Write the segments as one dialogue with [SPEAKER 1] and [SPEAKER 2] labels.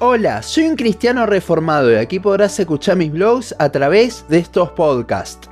[SPEAKER 1] Hola, soy un cristiano reformado y aquí podrás escuchar mis blogs a través de estos podcasts.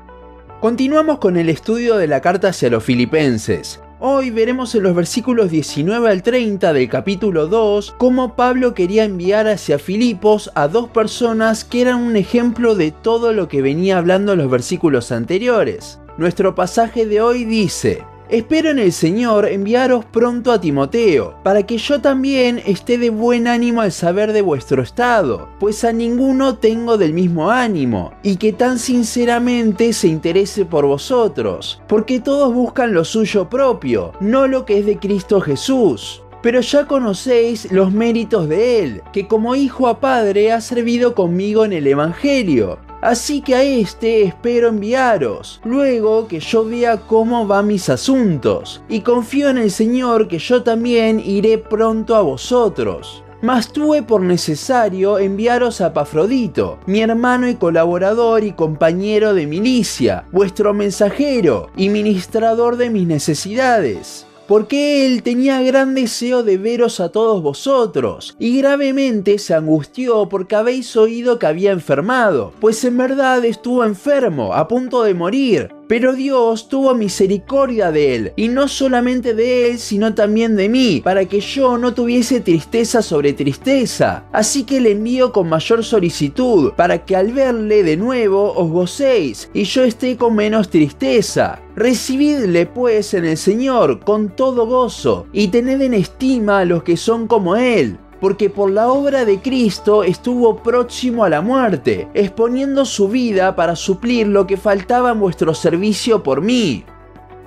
[SPEAKER 1] Continuamos con el estudio de la carta hacia los filipenses. Hoy veremos en los versículos 19 al 30 del capítulo 2 cómo Pablo quería enviar hacia Filipos a dos personas que eran un ejemplo de todo lo que venía hablando en los versículos anteriores. Nuestro pasaje de hoy dice, Espero en el Señor enviaros pronto a Timoteo, para que yo también esté de buen ánimo al saber de vuestro estado, pues a ninguno tengo del mismo ánimo, y que tan sinceramente se interese por vosotros, porque todos buscan lo suyo propio, no lo que es de Cristo Jesús. Pero ya conocéis los méritos de él, que como hijo a padre ha servido conmigo en el Evangelio Así que a este espero enviaros, luego que yo vea cómo van mis asuntos, y confío en el Señor que yo también iré pronto a vosotros. Mas tuve por necesario enviaros a Pafrodito, mi hermano y colaborador y compañero de milicia, vuestro mensajero y ministrador de mis necesidades porque él tenía gran deseo de veros a todos vosotros, y gravemente se angustió porque habéis oído que había enfermado, pues en verdad estuvo enfermo, a punto de morir, pero Dios tuvo misericordia de él, y no solamente de él, sino también de mí, para que yo no tuviese tristeza sobre tristeza. Así que le envío con mayor solicitud, para que al verle de nuevo os gocéis, y yo esté con menos tristeza. Recibidle pues en el Señor con todo gozo, y tened en estima a los que son como Él porque por la obra de Cristo estuvo próximo a la muerte, exponiendo su vida para suplir lo que faltaba en vuestro servicio por mí.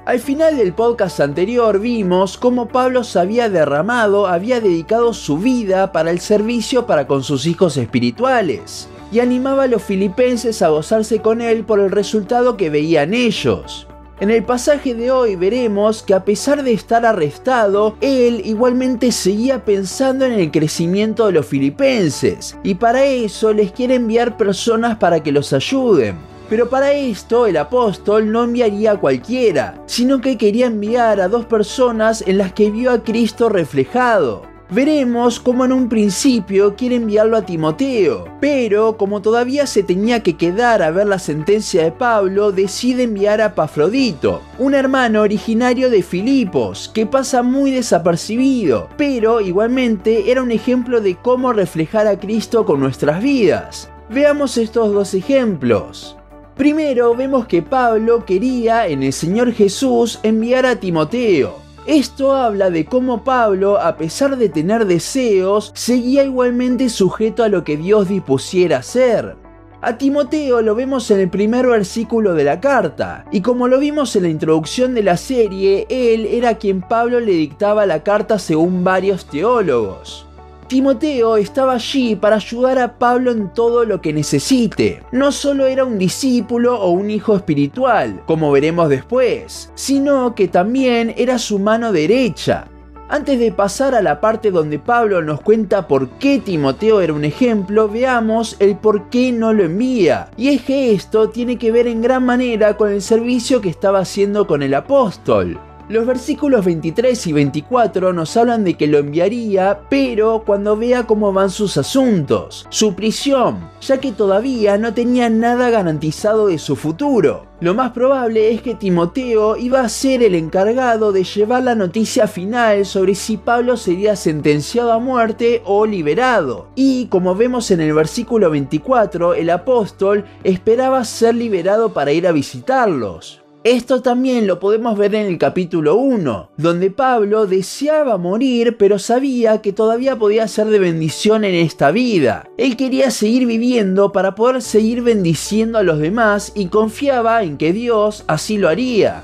[SPEAKER 1] Al final del podcast anterior vimos cómo Pablo se había derramado, había dedicado su vida para el servicio para con sus hijos espirituales y animaba a los filipenses a gozarse con él por el resultado que veían ellos. En el pasaje de hoy veremos que a pesar de estar arrestado, él igualmente seguía pensando en el crecimiento de los filipenses, y para eso les quiere enviar personas para que los ayuden. Pero para esto el apóstol no enviaría a cualquiera, sino que quería enviar a dos personas en las que vio a Cristo reflejado. Veremos cómo en un principio quiere enviarlo a Timoteo, pero como todavía se tenía que quedar a ver la sentencia de Pablo, decide enviar a Pafrodito, un hermano originario de Filipos, que pasa muy desapercibido, pero igualmente era un ejemplo de cómo reflejar a Cristo con nuestras vidas. Veamos estos dos ejemplos. Primero vemos que Pablo quería en el Señor Jesús enviar a Timoteo, esto habla de cómo Pablo, a pesar de tener deseos, seguía igualmente sujeto a lo que Dios dispusiera hacer. A Timoteo lo vemos en el primer versículo de la carta, y como lo vimos en la introducción de la serie, él era quien Pablo le dictaba la carta según varios teólogos. Timoteo estaba allí para ayudar a Pablo en todo lo que necesite. No solo era un discípulo o un hijo espiritual, como veremos después, sino que también era su mano derecha. Antes de pasar a la parte donde Pablo nos cuenta por qué Timoteo era un ejemplo, veamos el por qué no lo envía. Y es que esto tiene que ver en gran manera con el servicio que estaba haciendo con el apóstol. Los versículos 23 y 24 nos hablan de que lo enviaría, pero cuando vea cómo van sus asuntos, su prisión, ya que todavía no tenía nada garantizado de su futuro. Lo más probable es que Timoteo iba a ser el encargado de llevar la noticia final sobre si Pablo sería sentenciado a muerte o liberado. Y como vemos en el versículo 24, el apóstol esperaba ser liberado para ir a visitarlos. Esto también lo podemos ver en el capítulo 1, donde Pablo deseaba morir pero sabía que todavía podía ser de bendición en esta vida. Él quería seguir viviendo para poder seguir bendiciendo a los demás y confiaba en que Dios así lo haría.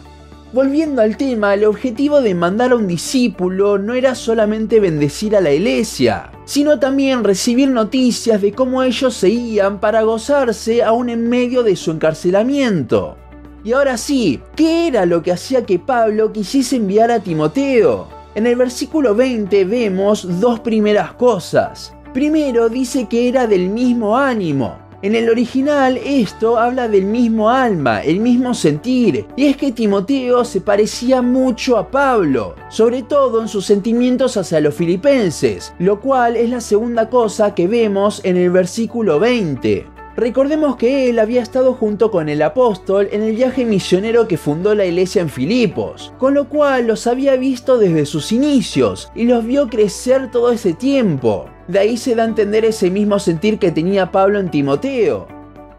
[SPEAKER 1] Volviendo al tema, el objetivo de mandar a un discípulo no era solamente bendecir a la iglesia, sino también recibir noticias de cómo ellos seguían para gozarse aún en medio de su encarcelamiento. Y ahora sí, ¿qué era lo que hacía que Pablo quisiese enviar a Timoteo? En el versículo 20 vemos dos primeras cosas. Primero dice que era del mismo ánimo. En el original esto habla del mismo alma, el mismo sentir, y es que Timoteo se parecía mucho a Pablo, sobre todo en sus sentimientos hacia los filipenses, lo cual es la segunda cosa que vemos en el versículo 20. Recordemos que él había estado junto con el apóstol en el viaje misionero que fundó la iglesia en Filipos, con lo cual los había visto desde sus inicios y los vio crecer todo ese tiempo. De ahí se da a entender ese mismo sentir que tenía Pablo en Timoteo.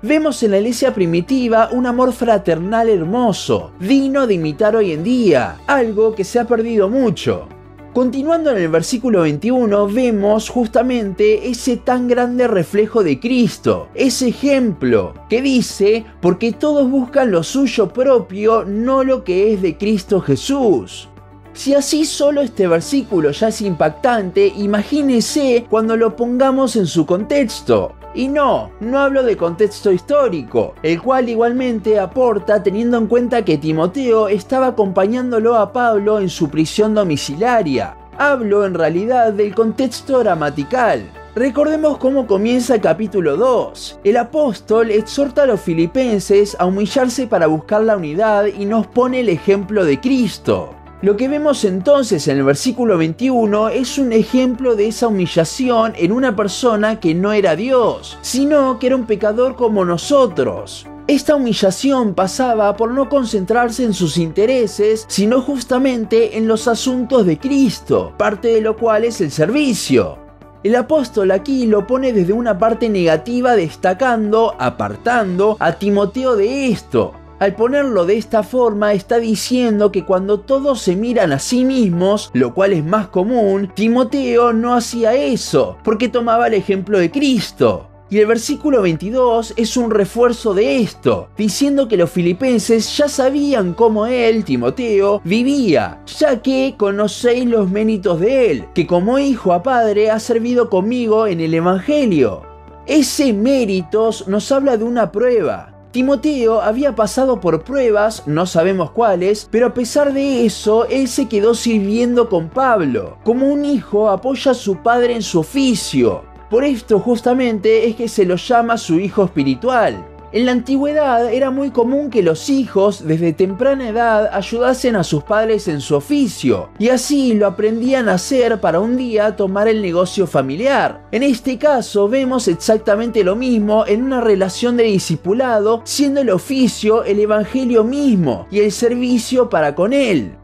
[SPEAKER 1] Vemos en la iglesia primitiva un amor fraternal hermoso, digno de imitar hoy en día, algo que se ha perdido mucho. Continuando en el versículo 21 vemos justamente ese tan grande reflejo de Cristo, ese ejemplo que dice, porque todos buscan lo suyo propio, no lo que es de Cristo Jesús. Si así solo este versículo ya es impactante, imagínese cuando lo pongamos en su contexto. Y no, no hablo de contexto histórico, el cual igualmente aporta teniendo en cuenta que Timoteo estaba acompañándolo a Pablo en su prisión domiciliaria. Hablo en realidad del contexto gramatical. Recordemos cómo comienza el capítulo 2. El apóstol exhorta a los filipenses a humillarse para buscar la unidad y nos pone el ejemplo de Cristo. Lo que vemos entonces en el versículo 21 es un ejemplo de esa humillación en una persona que no era Dios, sino que era un pecador como nosotros. Esta humillación pasaba por no concentrarse en sus intereses, sino justamente en los asuntos de Cristo, parte de lo cual es el servicio. El apóstol aquí lo pone desde una parte negativa destacando, apartando a Timoteo de esto, al ponerlo de esta forma está diciendo que cuando todos se miran a sí mismos, lo cual es más común, Timoteo no hacía eso, porque tomaba el ejemplo de Cristo. Y el versículo 22 es un refuerzo de esto, diciendo que los filipenses ya sabían cómo él, Timoteo, vivía, ya que conocéis los méritos de él, que como hijo a padre ha servido conmigo en el Evangelio. Ese méritos nos habla de una prueba, Timoteo había pasado por pruebas, no sabemos cuáles, pero a pesar de eso, él se quedó sirviendo con Pablo. Como un hijo apoya a su padre en su oficio. Por esto justamente es que se lo llama su hijo espiritual. En la antigüedad era muy común que los hijos desde temprana edad ayudasen a sus padres en su oficio, y así lo aprendían a hacer para un día tomar el negocio familiar. En este caso vemos exactamente lo mismo en una relación de discipulado, siendo el oficio el evangelio mismo y el servicio para con él.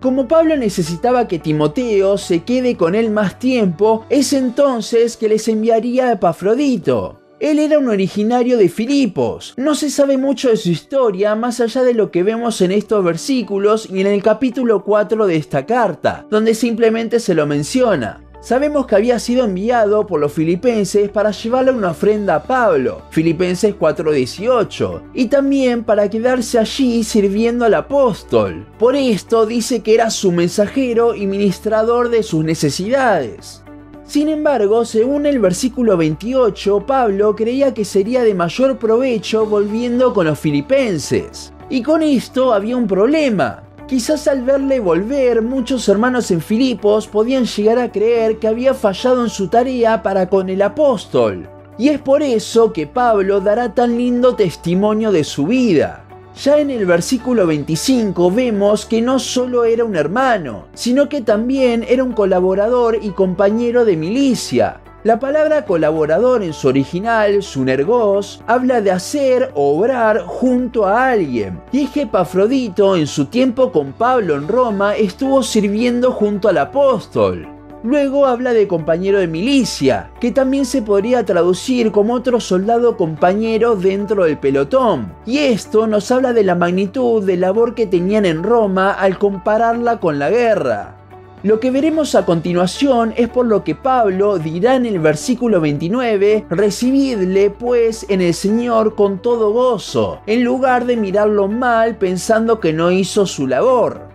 [SPEAKER 1] Como Pablo necesitaba que Timoteo se quede con él más tiempo, es entonces que les enviaría a Epafrodito. Él era un originario de Filipos. No se sabe mucho de su historia más allá de lo que vemos en estos versículos y en el capítulo 4 de esta carta, donde simplemente se lo menciona. Sabemos que había sido enviado por los filipenses para llevarle una ofrenda a Pablo, Filipenses 4:18, y también para quedarse allí sirviendo al apóstol. Por esto dice que era su mensajero y ministrador de sus necesidades. Sin embargo, según el versículo 28, Pablo creía que sería de mayor provecho volviendo con los filipenses. Y con esto había un problema. Quizás al verle volver, muchos hermanos en Filipos podían llegar a creer que había fallado en su tarea para con el apóstol. Y es por eso que Pablo dará tan lindo testimonio de su vida. Ya en el versículo 25 vemos que no solo era un hermano, sino que también era un colaborador y compañero de milicia. La palabra colaborador en su original, sunergos, habla de hacer o obrar junto a alguien. Y es que Epafrodito en su tiempo con Pablo en Roma estuvo sirviendo junto al apóstol. Luego habla de compañero de milicia, que también se podría traducir como otro soldado compañero dentro del pelotón. Y esto nos habla de la magnitud de labor que tenían en Roma al compararla con la guerra. Lo que veremos a continuación es por lo que Pablo dirá en el versículo 29, recibidle pues en el Señor con todo gozo, en lugar de mirarlo mal pensando que no hizo su labor.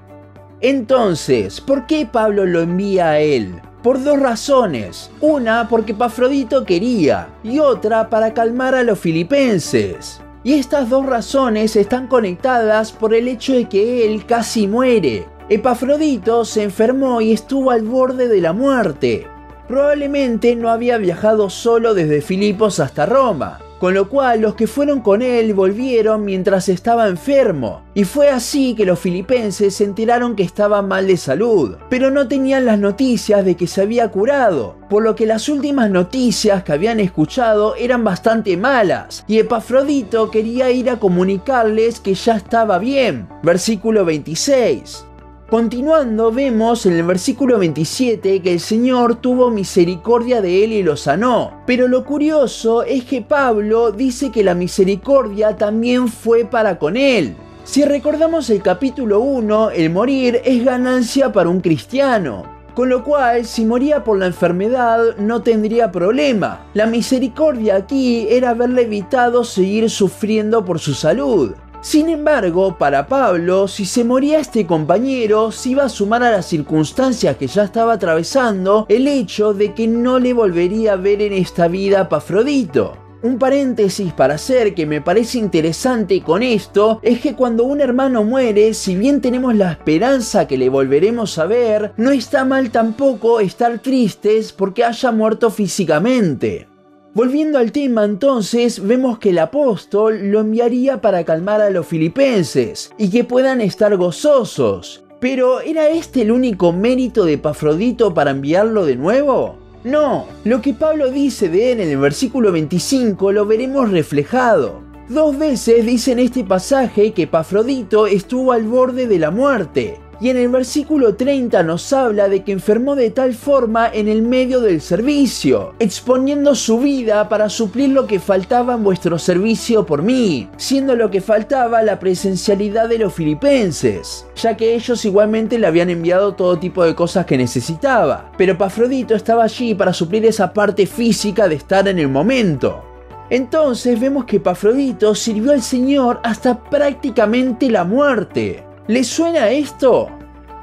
[SPEAKER 1] Entonces, ¿por qué Pablo lo envía a él? Por dos razones. Una porque Pafrodito quería y otra para calmar a los filipenses. Y estas dos razones están conectadas por el hecho de que él casi muere. Epafrodito se enfermó y estuvo al borde de la muerte. Probablemente no había viajado solo desde Filipos hasta Roma. Con lo cual los que fueron con él volvieron mientras estaba enfermo, y fue así que los filipenses se enteraron que estaba mal de salud, pero no tenían las noticias de que se había curado, por lo que las últimas noticias que habían escuchado eran bastante malas, y Epafrodito quería ir a comunicarles que ya estaba bien. Versículo 26. Continuando, vemos en el versículo 27 que el Señor tuvo misericordia de él y lo sanó. Pero lo curioso es que Pablo dice que la misericordia también fue para con él. Si recordamos el capítulo 1, el morir es ganancia para un cristiano. Con lo cual, si moría por la enfermedad, no tendría problema. La misericordia aquí era haberle evitado seguir sufriendo por su salud. Sin embargo, para Pablo, si se moría este compañero, se iba a sumar a las circunstancias que ya estaba atravesando el hecho de que no le volvería a ver en esta vida a Pafrodito. Un paréntesis para hacer que me parece interesante con esto es que cuando un hermano muere, si bien tenemos la esperanza que le volveremos a ver, no está mal tampoco estar tristes porque haya muerto físicamente. Volviendo al tema entonces, vemos que el apóstol lo enviaría para calmar a los filipenses y que puedan estar gozosos. Pero ¿era este el único mérito de Pafrodito para enviarlo de nuevo? No, lo que Pablo dice de él en el versículo 25 lo veremos reflejado. Dos veces dice en este pasaje que Pafrodito estuvo al borde de la muerte, y en el versículo 30 nos habla de que enfermó de tal forma en el medio del servicio, exponiendo su vida para suplir lo que faltaba en vuestro servicio por mí, siendo lo que faltaba la presencialidad de los filipenses, ya que ellos igualmente le habían enviado todo tipo de cosas que necesitaba, pero Pafrodito estaba allí para suplir esa parte física de estar en el momento. Entonces vemos que Pafrodito sirvió al Señor hasta prácticamente la muerte. ¿Les suena esto?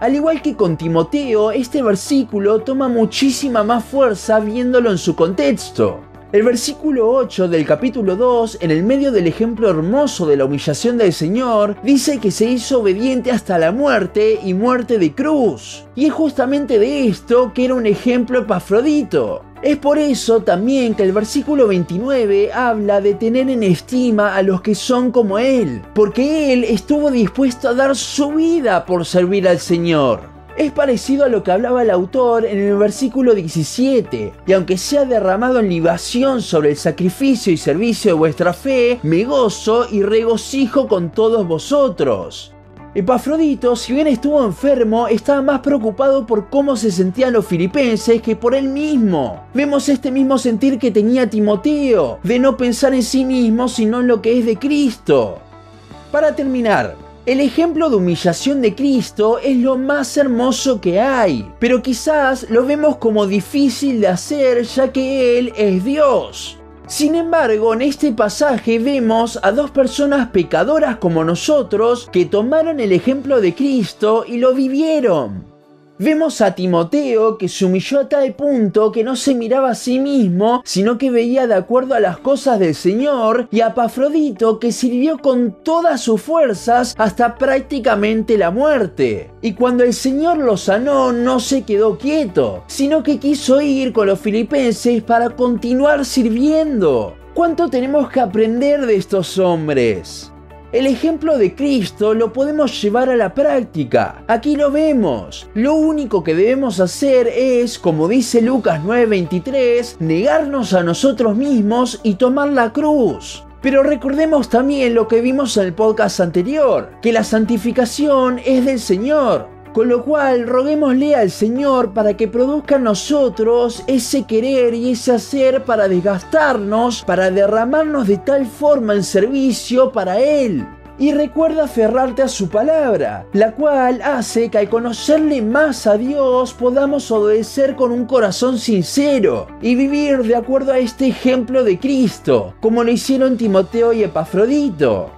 [SPEAKER 1] Al igual que con Timoteo, este versículo toma muchísima más fuerza viéndolo en su contexto. El versículo 8 del capítulo 2, en el medio del ejemplo hermoso de la humillación del Señor, dice que se hizo obediente hasta la muerte y muerte de cruz. Y es justamente de esto que era un ejemplo Epafrodito. Es por eso también que el versículo 29 habla de tener en estima a los que son como Él, porque Él estuvo dispuesto a dar su vida por servir al Señor. Es parecido a lo que hablaba el autor en el versículo 17, y aunque sea derramado en libación sobre el sacrificio y servicio de vuestra fe, me gozo y regocijo con todos vosotros. Epafrodito, si bien estuvo enfermo, estaba más preocupado por cómo se sentían los filipenses que por él mismo. Vemos este mismo sentir que tenía Timoteo, de no pensar en sí mismo sino en lo que es de Cristo. Para terminar, el ejemplo de humillación de Cristo es lo más hermoso que hay, pero quizás lo vemos como difícil de hacer ya que Él es Dios. Sin embargo, en este pasaje vemos a dos personas pecadoras como nosotros que tomaron el ejemplo de Cristo y lo vivieron. Vemos a Timoteo que se humilló a tal punto que no se miraba a sí mismo, sino que veía de acuerdo a las cosas del Señor, y a Pafrodito que sirvió con todas sus fuerzas hasta prácticamente la muerte. Y cuando el Señor lo sanó, no se quedó quieto, sino que quiso ir con los filipenses para continuar sirviendo. ¿Cuánto tenemos que aprender de estos hombres? El ejemplo de Cristo lo podemos llevar a la práctica. Aquí lo vemos. Lo único que debemos hacer es, como dice Lucas 9:23, negarnos a nosotros mismos y tomar la cruz. Pero recordemos también lo que vimos en el podcast anterior, que la santificación es del Señor. Con lo cual, roguémosle al Señor para que produzca en nosotros ese querer y ese hacer para desgastarnos, para derramarnos de tal forma en servicio para Él. Y recuerda aferrarte a su palabra, la cual hace que al conocerle más a Dios podamos obedecer con un corazón sincero y vivir de acuerdo a este ejemplo de Cristo, como lo hicieron Timoteo y Epafrodito.